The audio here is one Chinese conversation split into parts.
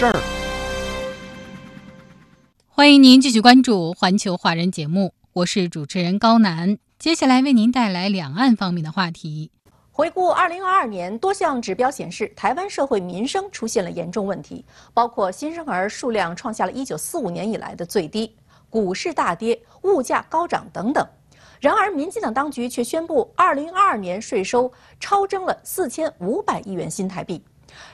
事儿，欢迎您继续关注《环球华人》节目，我是主持人高楠。接下来为您带来两岸方面的话题。回顾二零二二年，多项指标显示，台湾社会民生出现了严重问题，包括新生儿数量创下了一九四五年以来的最低，股市大跌，物价高涨等等。然而，民进党当局却宣布，二零二二年税收超征了四千五百亿元新台币。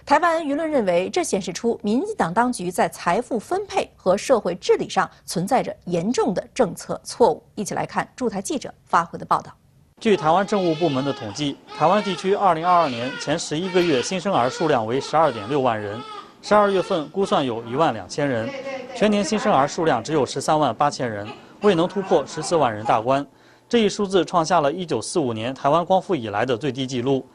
台湾舆论认为，这显示出民进党当局在财富分配和社会治理上存在着严重的政策错误。一起来看驻台记者发回的报道。据台湾政务部门的统计，台湾地区2022年前十一个月新生儿数量为12.6万人，12月份估算有一万两千人，全年新生儿数量只有13万八千人，未能突破14万人大关。这一数字创下了一九四五年台湾光复以来的最低纪录。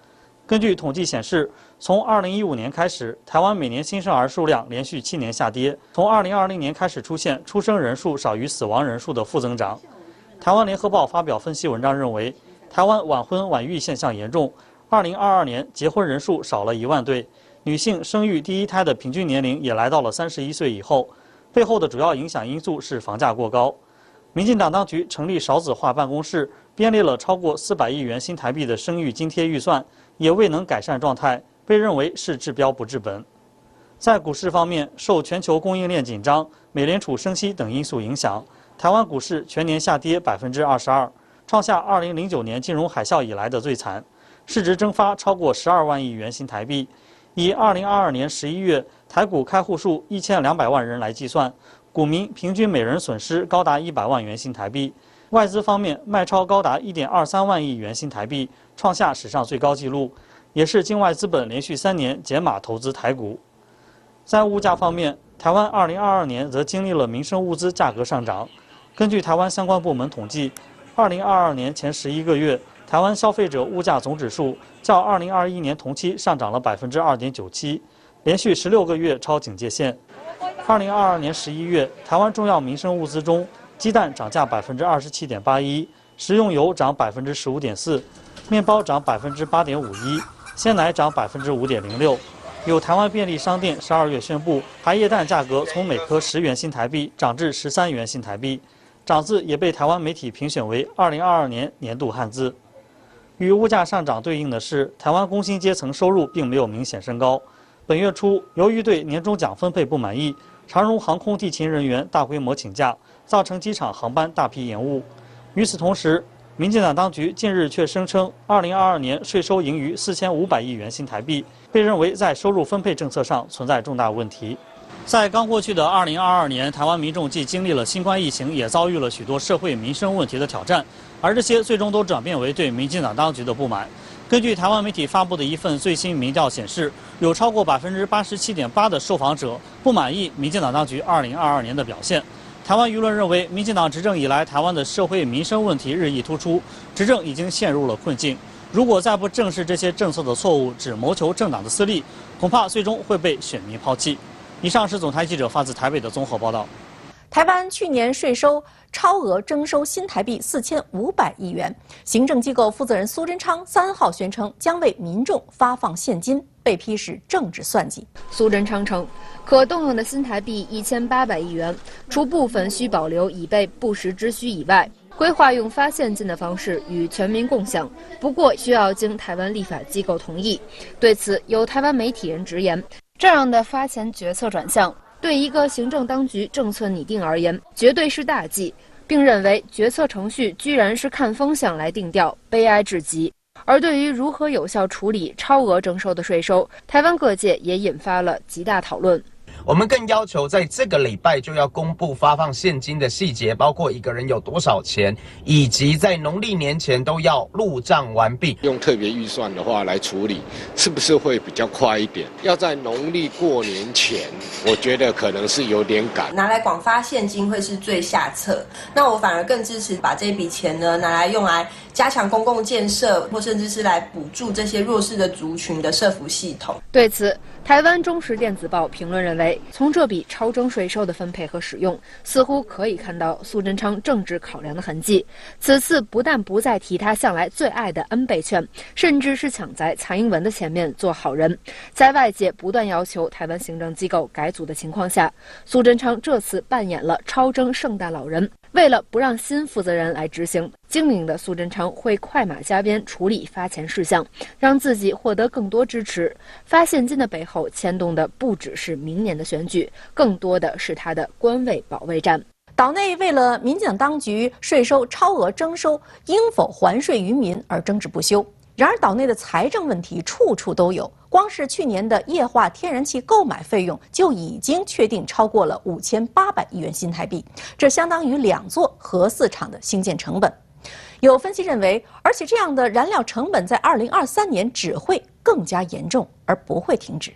根据统计显示，从2015年开始，台湾每年新生儿数量连续七年下跌。从2020年开始出现出生人数少于死亡人数的负增长。台湾联合报发表分析文章认为，台湾晚婚晚育现象严重。2022年结婚人数少了一万对，女性生育第一胎的平均年龄也来到了31岁以后。背后的主要影响因素是房价过高。民进党当局成立少子化办公室，编列了超过400亿元新台币的生育津贴预算。也未能改善状态，被认为是治标不治本。在股市方面，受全球供应链紧张、美联储升息等因素影响，台湾股市全年下跌百分之二十二，创下二零零九年金融海啸以来的最惨，市值蒸发超过十二万亿元新台币。以二零二二年十一月台股开户数一千两百万人来计算，股民平均每人损失高达一百万元新台币。外资方面卖超高达一点二三万亿元新台币。创下史上最高纪录，也是境外资本连续三年减码投资台股。在物价方面，台湾2022年则经历了民生物资价格上涨。根据台湾相关部门统计，2022年前十一个月，台湾消费者物价总指数较2021年同期上涨了2.97%，连续十六个月超警戒线。2022年十一月，台湾重要民生物资中，鸡蛋涨价27.81%，食用油涨15.4%。面包涨百分之八点五一，鲜奶涨百分之五点零六。有台湾便利商店十二月宣布，茶叶蛋价格从每颗十元新台币涨至十三元新台币，涨字也被台湾媒体评选为二零二二年年度汉字。与物价上涨对应的是，台湾工薪阶层收入并没有明显升高。本月初，由于对年终奖分配不满意，长荣航空地勤人员大规模请假，造成机场航班大批延误。与此同时，民进党当局近日却声称，2022年税收盈余4500亿元新台币，被认为在收入分配政策上存在重大问题。在刚过去的2022年，台湾民众既经历了新冠疫情，也遭遇了许多社会民生问题的挑战，而这些最终都转变为对民进党当局的不满。根据台湾媒体发布的一份最新民调显示，有超过87.8%的受访者不满意民进党当局2022年的表现。台湾舆论认为，民进党执政以来，台湾的社会民生问题日益突出，执政已经陷入了困境。如果再不正视这些政策的错误，只谋求政党的私利，恐怕最终会被选民抛弃。以上是总台记者发自台北的综合报道。台湾去年税收超额征收新台币四千五百亿元，行政机构负责人苏贞昌三号宣称将为民众发放现金，被批是政治算计。苏贞昌称，可动用的新台币一千八百亿元，除部分需保留以备不时之需以外，规划用发现金的方式与全民共享，不过需要经台湾立法机构同意。对此，有台湾媒体人直言，这样的发钱决策转向。对一个行政当局政策拟定而言，绝对是大忌，并认为决策程序居然是看风向来定调，悲哀至极。而对于如何有效处理超额征收的税收，台湾各界也引发了极大讨论。我们更要求在这个礼拜就要公布发放现金的细节，包括一个人有多少钱，以及在农历年前都要入账完毕。用特别预算的话来处理，是不是会比较快一点？要在农历过年前，我觉得可能是有点赶。拿来广发现金会是最下策。那我反而更支持把这笔钱呢拿来用来加强公共建设，或甚至是来补助这些弱势的族群的社福系统。对此，台湾中时电子报评论认为，从这笔超征税收的分配和使用，似乎可以看到苏贞昌政治考量的痕迹。此次不但不再提他向来最爱的恩倍券，甚至是抢在蔡英文的前面做好人。在外界不断要求台湾行政机构改组的情况下，苏贞昌这次扮演了超征圣诞老人。为了不让新负责人来执行，精明的苏贞昌会快马加鞭处理发钱事项，让自己获得更多支持。发现金的背后牵动的不只是明年的选举，更多的是他的官位保卫战。岛内为了民进党当局税收超额征收应否还税于民而争执不休。然而，岛内的财政问题处处都有。光是去年的液化天然气购买费用就已经确定超过了五千八百亿元新台币，这相当于两座核四厂的兴建成本。有分析认为，而且这样的燃料成本在二零二三年只会更加严重，而不会停止。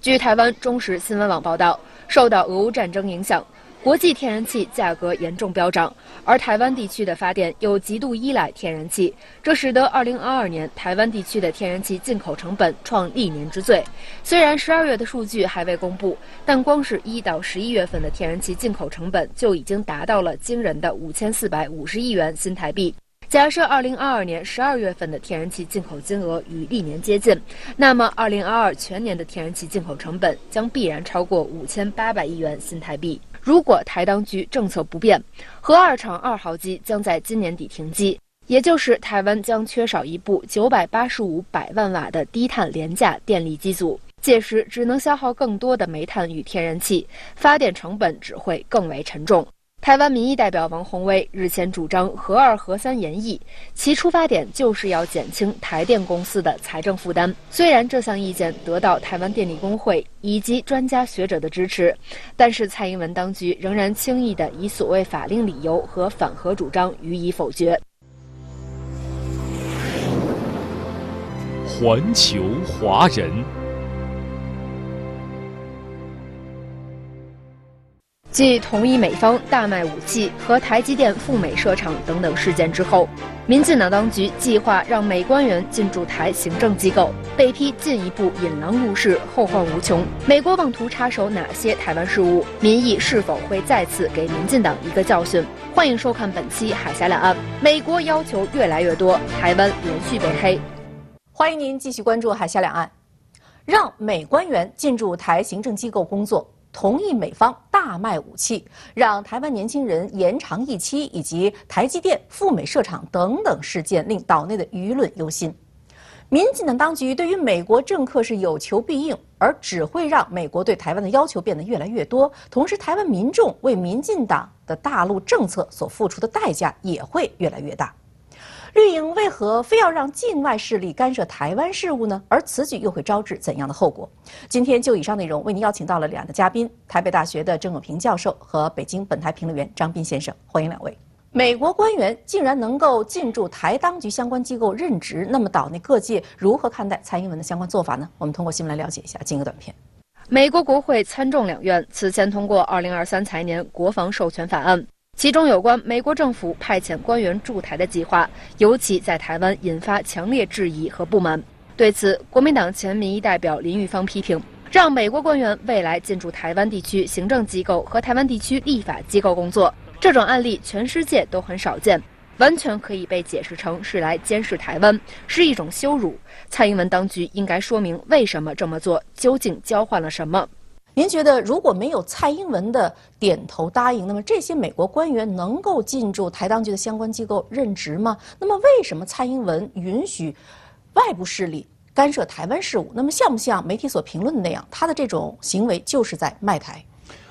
据台湾中时新闻网报道，受到俄乌战争影响。国际天然气价格严重飙涨，而台湾地区的发电又极度依赖天然气，这使得2022年台湾地区的天然气进口成本创历年之最。虽然12月的数据还未公布，但光是一到十一月份的天然气进口成本就已经达到了惊人的5450亿元新台币。假设2022年12月份的天然气进口金额与历年接近，那么2022全年的天然气进口成本将必然超过5800亿元新台币。如果台当局政策不变，核二厂二号机将在今年底停机，也就是台湾将缺少一部九百八十五百万瓦的低碳廉价电力机组，届时只能消耗更多的煤炭与天然气，发电成本只会更为沉重。台湾民意代表王宏威日前主张核二核三延役，其出发点就是要减轻台电公司的财政负担。虽然这项意见得到台湾电力工会以及专家学者的支持，但是蔡英文当局仍然轻易地以所谓法令理由和反核主张予以否决。环球华人。继同意美方大卖武器和台积电赴美设厂等等事件之后，民进党当局计划让美官员进驻台行政机构，被批进一步引狼入室，后患无穷。美国妄图插手哪些台湾事务？民意是否会再次给民进党一个教训？欢迎收看本期《海峡两岸》。美国要求越来越多，台湾连续被黑。欢迎您继续关注《海峡两岸》，让美官员进驻台行政机构工作。同意美方大卖武器，让台湾年轻人延长一期，以及台积电赴美设厂等等事件，令岛内的舆论忧心。民进党当局对于美国政客是有求必应，而只会让美国对台湾的要求变得越来越多。同时，台湾民众为民进党的大陆政策所付出的代价也会越来越大。绿营为何非要让境外势力干涉台湾事务呢？而此举又会招致怎样的后果？今天就以上内容为您邀请到了两个嘉宾：台北大学的郑永平教授和北京本台评论员张斌先生。欢迎两位。美国官员竟然能够进驻台当局相关机构任职，那么岛内各界如何看待蔡英文的相关做法呢？我们通过新闻来了解一下。进一个短片。美国国会参众两院此前通过二零二三财年国防授权法案。其中有关美国政府派遣官员驻台的计划，尤其在台湾引发强烈质疑和不满。对此，国民党前民意代表林玉芳批评，让美国官员未来进驻台湾地区行政机构和台湾地区立法机构工作，这种案例全世界都很少见，完全可以被解释成是来监视台湾，是一种羞辱。蔡英文当局应该说明为什么这么做，究竟交换了什么。您觉得如果没有蔡英文的点头答应，那么这些美国官员能够进驻台当局的相关机构任职吗？那么为什么蔡英文允许外部势力干涉台湾事务？那么像不像媒体所评论的那样，他的这种行为就是在卖台？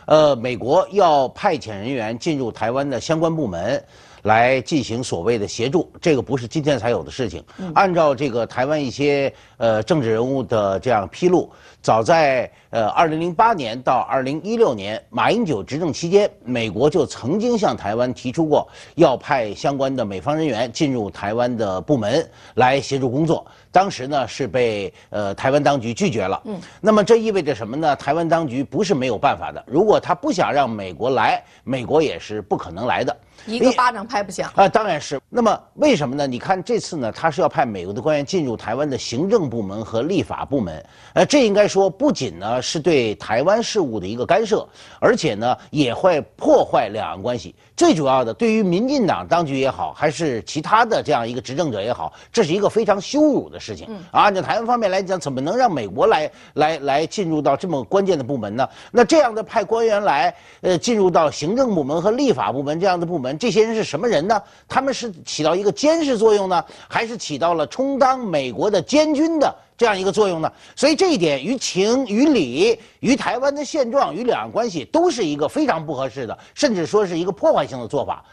呃，美国要派遣人员进入台湾的相关部门，来进行所谓的协助，这个不是今天才有的事情。按照这个台湾一些呃政治人物的这样披露，早在呃二零零八年到二零一六年马英九执政期间，美国就曾经向台湾提出过要派相关的美方人员进入台湾的部门来协助工作。当时呢是被呃台湾当局拒绝了。嗯，那么这意味着什么呢？台湾当局不是没有办法的，如果他不想让美国来，美国也是不可能来的。一个巴掌拍不响啊，当然是。那么为什么呢？你看这次呢，他是要派美国的官员进入台湾的行政部门和立法部门，呃，这应该说不仅呢是对台湾事务的一个干涉，而且呢也会破坏两岸关系。最主要的，对于民进党当局也好，还是其他的这样一个执政者也好，这是一个非常羞辱的事情。啊，按照台湾方面来讲，怎么能让美国来来来进入到这么关键的部门呢？那这样的派官员来，呃，进入到行政部门和立法部门这样的部门。这些人是什么人呢？他们是起到一个监视作用呢，还是起到了充当美国的监军的这样一个作用呢？所以这一点于情于理于台湾的现状与两岸关系都是一个非常不合适的，甚至说是一个破坏性的做法。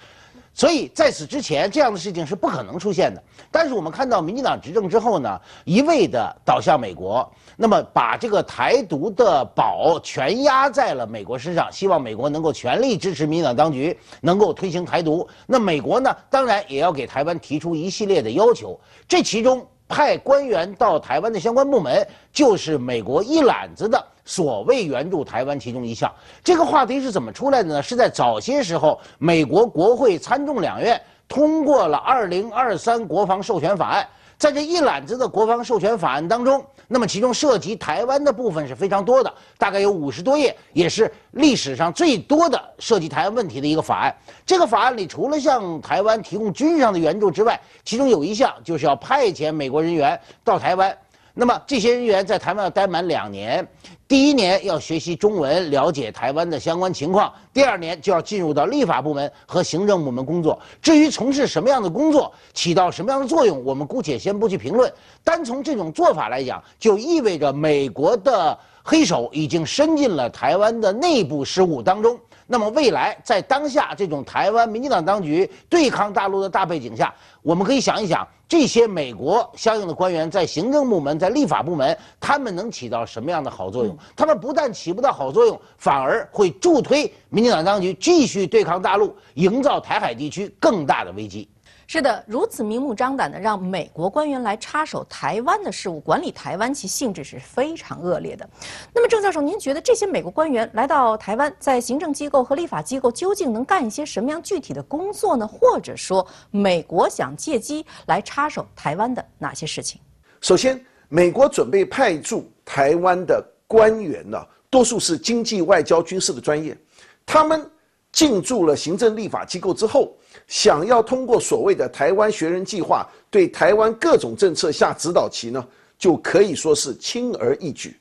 所以在此之前，这样的事情是不可能出现的。但是我们看到民进党执政之后呢，一味的倒向美国，那么把这个台独的宝全压在了美国身上，希望美国能够全力支持民进党当局，能够推行台独。那美国呢，当然也要给台湾提出一系列的要求。这其中派官员到台湾的相关部门，就是美国一揽子的。所谓援助台湾其中一项，这个话题是怎么出来的呢？是在早些时候，美国国会参众两院通过了《二零二三国防授权法案》。在这一揽子的国防授权法案当中，那么其中涉及台湾的部分是非常多的，大概有五十多页，也是历史上最多的涉及台湾问题的一个法案。这个法案里，除了向台湾提供军事上的援助之外，其中有一项就是要派遣美国人员到台湾。那么这些人员在台湾要待满两年，第一年要学习中文，了解台湾的相关情况；第二年就要进入到立法部门和行政部门工作。至于从事什么样的工作，起到什么样的作用，我们姑且先不去评论。单从这种做法来讲，就意味着美国的黑手已经伸进了台湾的内部事务当中。那么未来在当下这种台湾民进党当局对抗大陆的大背景下，我们可以想一想，这些美国相应的官员在行政部门、在立法部门，他们能起到什么样的好作用？他们不但起不到好作用，反而会助推民进党当局继续对抗大陆，营造台海地区更大的危机。是的，如此明目张胆的让美国官员来插手台湾的事务，管理台湾，其性质是非常恶劣的。那么，郑教授，您觉得这些美国官员来到台湾，在行政机构和立法机构究竟能干一些什么样具体的工作呢？或者说，美国想借机来插手台湾的哪些事情？首先，美国准备派驻台湾的官员呢，多数是经济、外交、军事的专业，他们进驻了行政立法机构之后。想要通过所谓的台湾学人计划对台湾各种政策下指导棋呢，就可以说是轻而易举。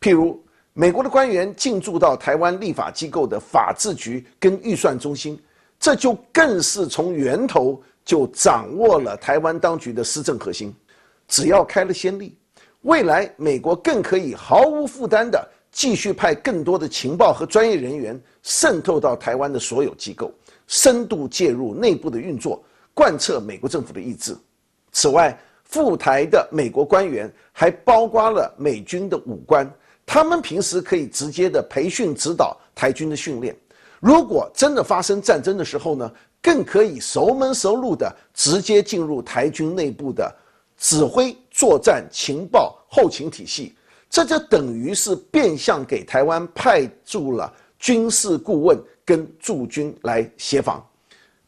譬如美国的官员进驻到台湾立法机构的法制局跟预算中心，这就更是从源头就掌握了台湾当局的施政核心。只要开了先例，未来美国更可以毫无负担的继续派更多的情报和专业人员渗透到台湾的所有机构。深度介入内部的运作，贯彻美国政府的意志。此外，赴台的美国官员还包括了美军的武官，他们平时可以直接的培训指导台军的训练。如果真的发生战争的时候呢，更可以熟门熟路的直接进入台军内部的指挥作战、情报、后勤体系。这就等于是变相给台湾派驻了军事顾问。跟驻军来协防，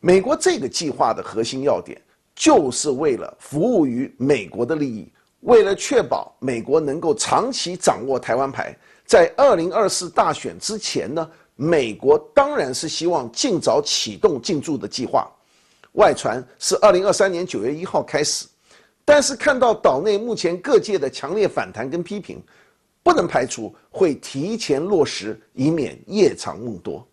美国这个计划的核心要点，就是为了服务于美国的利益，为了确保美国能够长期掌握台湾牌，在二零二四大选之前呢，美国当然是希望尽早启动进驻的计划。外传是二零二三年九月一号开始，但是看到岛内目前各界的强烈反弹跟批评，不能排除会提前落实，以免夜长梦多。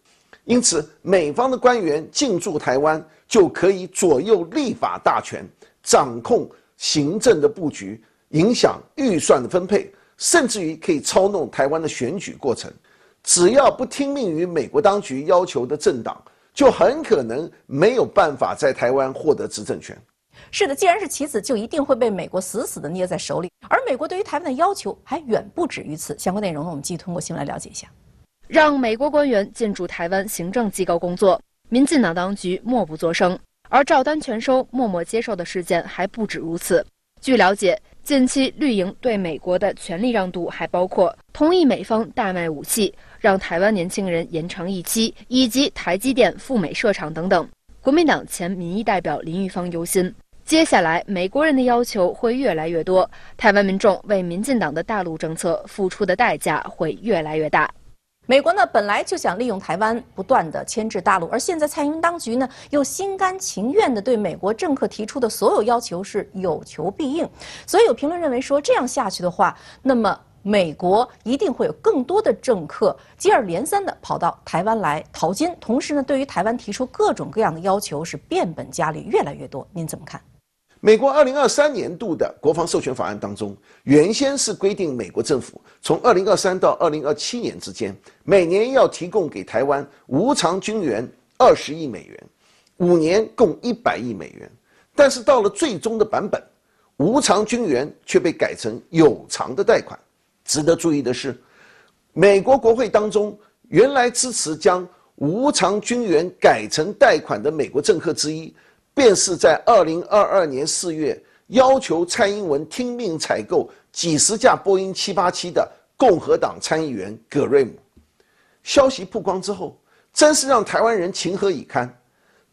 因此，美方的官员进驻台湾，就可以左右立法大权，掌控行政的布局，影响预算的分配，甚至于可以操弄台湾的选举过程。只要不听命于美国当局要求的政党，就很可能没有办法在台湾获得执政权。是的，既然是棋子，就一定会被美国死死的捏在手里。而美国对于台湾的要求还远不止于此。相关内容呢，我们继续通过新闻来了解一下。让美国官员进驻台湾行政机构工作，民进党当局默不作声。而照单全收、默默接受的事件还不止如此。据了解，近期绿营对美国的权力让渡还包括同意美方大卖武器，让台湾年轻人延长一期，以及台积电赴美设厂等等。国民党前民意代表林玉芳忧心。接下来，美国人的要求会越来越多，台湾民众为民进党的大陆政策付出的代价会越来越大。美国呢，本来就想利用台湾不断的牵制大陆，而现在蔡英文当局呢，又心甘情愿的对美国政客提出的所有要求是有求必应。所以有评论认为说，这样下去的话，那么美国一定会有更多的政客接二连三的跑到台湾来淘金，同时呢，对于台湾提出各种各样的要求是变本加厉，越来越多。您怎么看？美国二零二三年度的国防授权法案当中，原先是规定美国政府从二零二三到二零二七年之间，每年要提供给台湾无偿军援二十亿美元，五年共一百亿美元。但是到了最终的版本，无偿军援却被改成有偿的贷款。值得注意的是，美国国会当中原来支持将无偿军援改成贷款的美国政客之一。便是在二零二二年四月要求蔡英文听命采购几十架波音七八七的共和党参议员葛瑞姆，消息曝光之后，真是让台湾人情何以堪？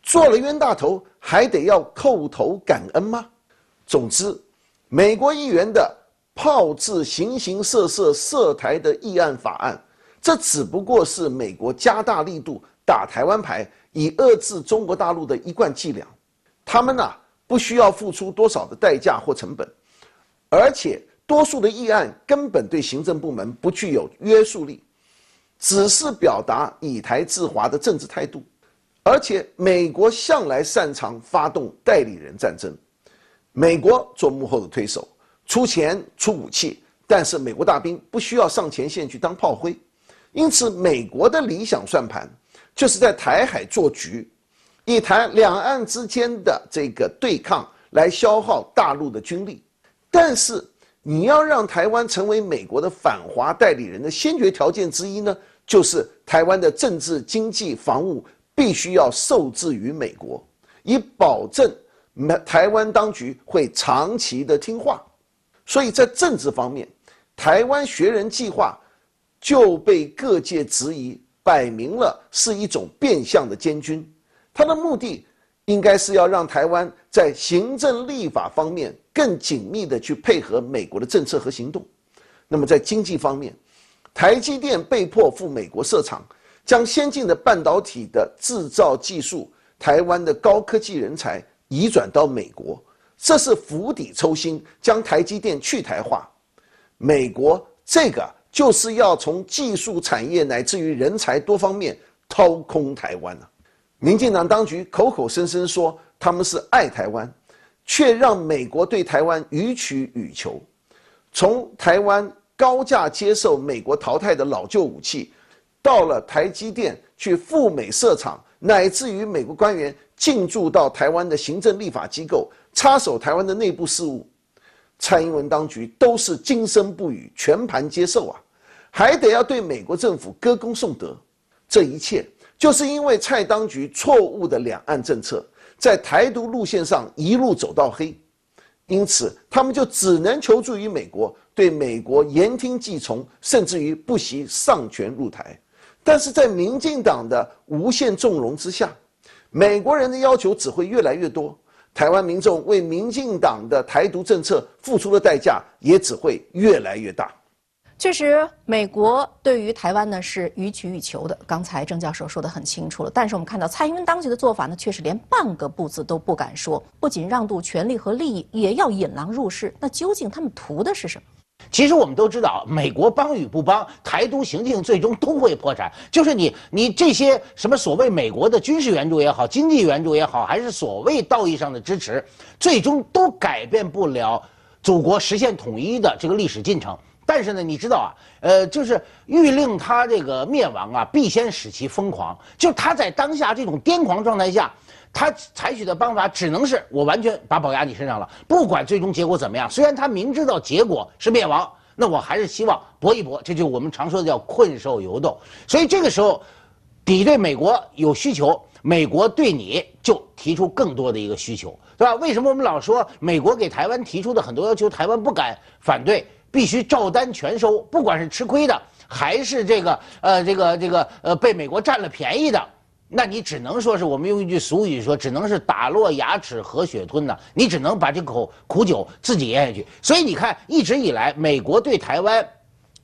做了冤大头还得要叩头感恩吗？总之，美国议员的炮制形形色色涉台的议案法案，这只不过是美国加大力度打台湾牌，以遏制中国大陆的一贯伎俩。他们呢不需要付出多少的代价或成本，而且多数的议案根本对行政部门不具有约束力，只是表达以台制华的政治态度。而且美国向来擅长发动代理人战争，美国做幕后的推手，出钱出武器，但是美国大兵不需要上前线去当炮灰，因此美国的理想算盘就是在台海做局。以谈两岸之间的这个对抗来消耗大陆的军力，但是你要让台湾成为美国的反华代理人的先决条件之一呢，就是台湾的政治、经济、防务必须要受制于美国，以保证台湾当局会长期的听话。所以在政治方面，台湾学人计划就被各界质疑，摆明了是一种变相的监军。他的目的应该是要让台湾在行政立法方面更紧密的去配合美国的政策和行动。那么在经济方面，台积电被迫赴美国设厂，将先进的半导体的制造技术、台湾的高科技人才移转到美国，这是釜底抽薪，将台积电去台化。美国这个就是要从技术产业乃至于人才多方面掏空台湾了。民进党当局口口声声说他们是爱台湾，却让美国对台湾予取予求。从台湾高价接受美国淘汰的老旧武器，到了台积电去赴美设厂，乃至于美国官员进驻到台湾的行政立法机构，插手台湾的内部事务，蔡英文当局都是今生不语，全盘接受啊，还得要对美国政府歌功颂德，这一切。就是因为蔡当局错误的两岸政策，在台独路线上一路走到黑，因此他们就只能求助于美国，对美国言听计从，甚至于不惜上权入台。但是在民进党的无限纵容之下，美国人的要求只会越来越多，台湾民众为民进党的台独政策付出的代价也只会越来越大。确实，美国对于台湾呢是予取予求的。刚才郑教授说的很清楚了。但是我们看到蔡英文当局的做法呢，却是连半个不字都不敢说。不仅让渡权力和利益，也要引狼入室。那究竟他们图的是什么？其实我们都知道，美国帮与不帮，台独行径最终都会破产。就是你，你这些什么所谓美国的军事援助也好，经济援助也好，还是所谓道义上的支持，最终都改变不了祖国实现统一的这个历史进程。但是呢，你知道啊，呃，就是欲令他这个灭亡啊，必先使其疯狂。就他在当下这种癫狂状态下，他采取的方法只能是我完全把宝压你身上了，不管最终结果怎么样。虽然他明知道结果是灭亡，那我还是希望搏一搏。这就我们常说的叫困兽犹斗。所以这个时候，你对美国有需求，美国对你就提出更多的一个需求，对吧？为什么我们老说美国给台湾提出的很多要求，台湾不敢反对？必须照单全收，不管是吃亏的，还是这个呃这个这个呃被美国占了便宜的，那你只能说是我们用一句俗语说，只能是打落牙齿和血吞呐，你只能把这口苦酒自己咽下去。所以你看，一直以来，美国对台湾。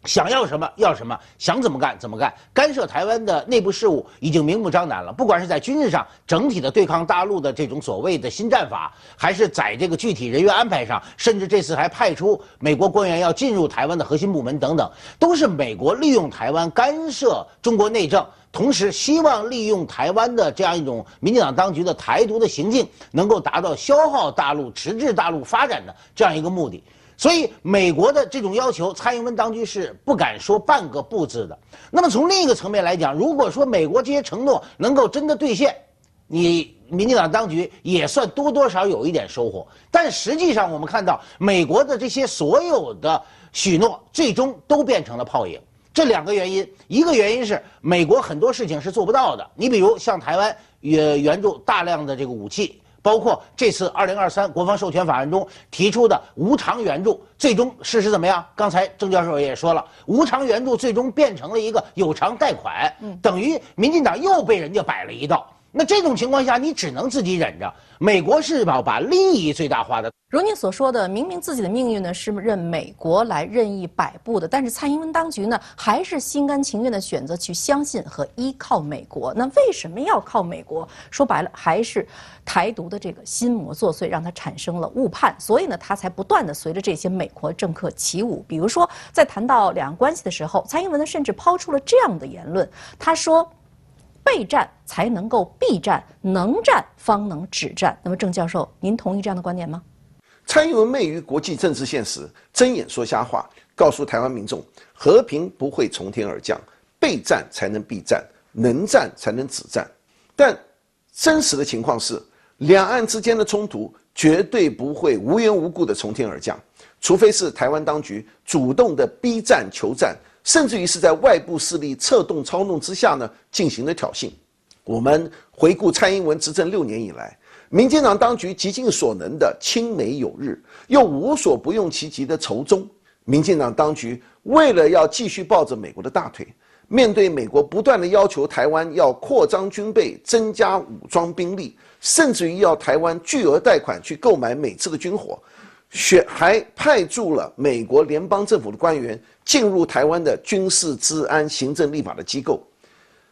想要什么要什么，想怎么干怎么干，干涉台湾的内部事务已经明目张胆了。不管是在军事上整体的对抗大陆的这种所谓的新战法，还是在这个具体人员安排上，甚至这次还派出美国官员要进入台湾的核心部门等等，都是美国利用台湾干涉中国内政，同时希望利用台湾的这样一种民进党当局的台独的行径，能够达到消耗大陆、迟滞大陆发展的这样一个目的。所以，美国的这种要求，蔡英文当局是不敢说半个不字的。那么，从另一个层面来讲，如果说美国这些承诺能够真的兑现，你民进党当局也算多多少有一点收获。但实际上，我们看到美国的这些所有的许诺，最终都变成了泡影。这两个原因，一个原因是美国很多事情是做不到的。你比如向台湾援援助大量的这个武器。包括这次二零二三国防授权法案中提出的无偿援助，最终事实怎么样？刚才郑教授也说了，无偿援助最终变成了一个有偿贷款，等于民进党又被人家摆了一道。那这种情况下，你只能自己忍着。美国是要把利益最大化的。如您所说的，明明自己的命运呢是任美国来任意摆布的，但是蔡英文当局呢还是心甘情愿的选择去相信和依靠美国。那为什么要靠美国？说白了，还是台独的这个心魔作祟，让他产生了误判，所以呢，他才不断的随着这些美国政客起舞。比如说，在谈到两岸关系的时候，蔡英文呢甚至抛出了这样的言论，他说。备战才能够避战，能战方能止战。那么，郑教授，您同意这样的观点吗？蔡英文昧于国际政治现实，睁眼说瞎话，告诉台湾民众，和平不会从天而降，备战才能避战，能战才能止战。但真实的情况是，两岸之间的冲突绝对不会无缘无故的从天而降，除非是台湾当局主动的逼战求战。甚至于是在外部势力策动操弄之下呢进行的挑衅。我们回顾蔡英文执政六年以来，民进党当局极尽所能的亲美友日，又无所不用其极的仇中。民进党当局为了要继续抱着美国的大腿，面对美国不断的要求台湾要扩张军备、增加武装兵力，甚至于要台湾巨额贷款去购买美制的军火。选还派驻了美国联邦政府的官员进入台湾的军事、治安、行政、立法的机构，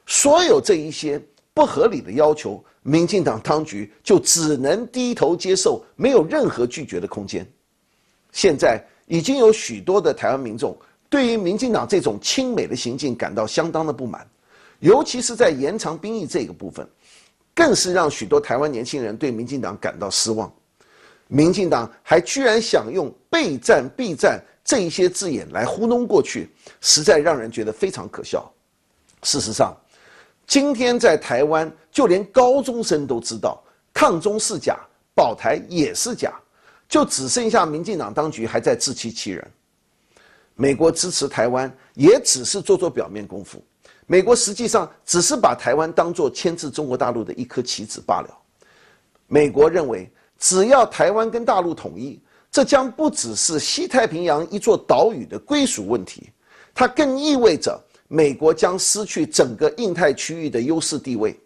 所有这一些不合理的要求，民进党当局就只能低头接受，没有任何拒绝的空间。现在已经有许多的台湾民众对于民进党这种亲美的行径感到相当的不满，尤其是在延长兵役这个部分，更是让许多台湾年轻人对民进党感到失望。民进党还居然想用备战、避战这一些字眼来糊弄过去，实在让人觉得非常可笑。事实上，今天在台湾，就连高中生都知道抗中是假，保台也是假，就只剩下民进党当局还在自欺欺人。美国支持台湾，也只是做做表面功夫。美国实际上只是把台湾当作牵制中国大陆的一颗棋子罢了。美国认为。只要台湾跟大陆统一，这将不只是西太平洋一座岛屿的归属问题，它更意味着美国将失去整个印太区域的优势地位。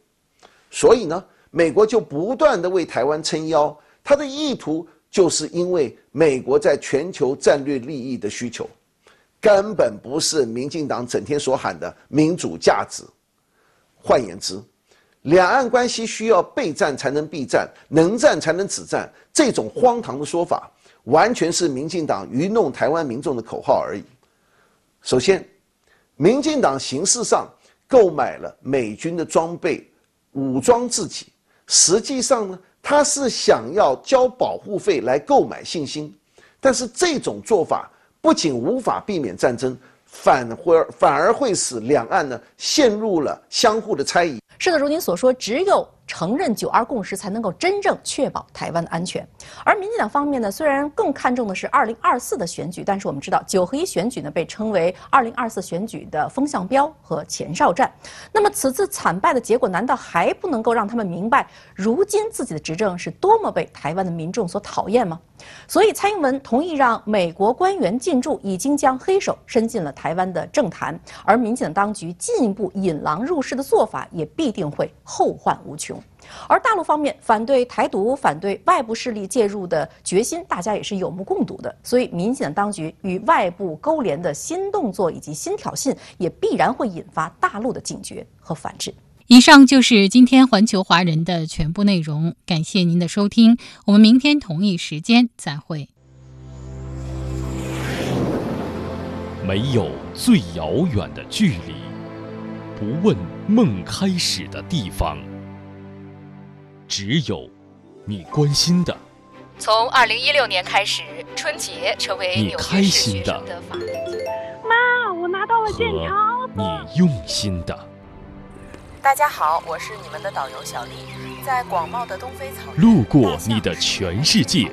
所以呢，美国就不断的为台湾撑腰，它的意图就是因为美国在全球战略利益的需求，根本不是民进党整天所喊的民主价值。换言之。两岸关系需要备战才能避战，能战才能止战，这种荒唐的说法，完全是民进党愚弄台湾民众的口号而已。首先，民进党形式上购买了美军的装备，武装自己，实际上呢，他是想要交保护费来购买信心。但是这种做法不仅无法避免战争，反会反而会使两岸呢陷入了相互的猜疑。是的，如您所说，只有。承认九二共识才能够真正确保台湾的安全。而民进党方面呢，虽然更看重的是二零二四的选举，但是我们知道九合一选举呢被称为二零二四选举的风向标和前哨战。那么此次惨败的结果，难道还不能够让他们明白，如今自己的执政是多么被台湾的民众所讨厌吗？所以蔡英文同意让美国官员进驻，已经将黑手伸进了台湾的政坛。而民进党当局进一步引狼入室的做法，也必定会后患无穷。而大陆方面反对台独、反对外部势力介入的决心，大家也是有目共睹的。所以，民进党当局与外部勾连的新动作以及新挑衅，也必然会引发大陆的警觉和反制。以上就是今天环球华人的全部内容，感谢您的收听，我们明天同一时间再会。没有最遥远的距离，不问梦开始的地方。只有你关心的。从二零一六年开始，春节成为你开心的。妈，我拿到了健康。你用心的。大家好，我是你们的导游小丽，在广袤的东非草原。路过你的全世界，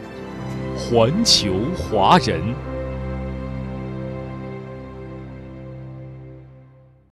环球华人。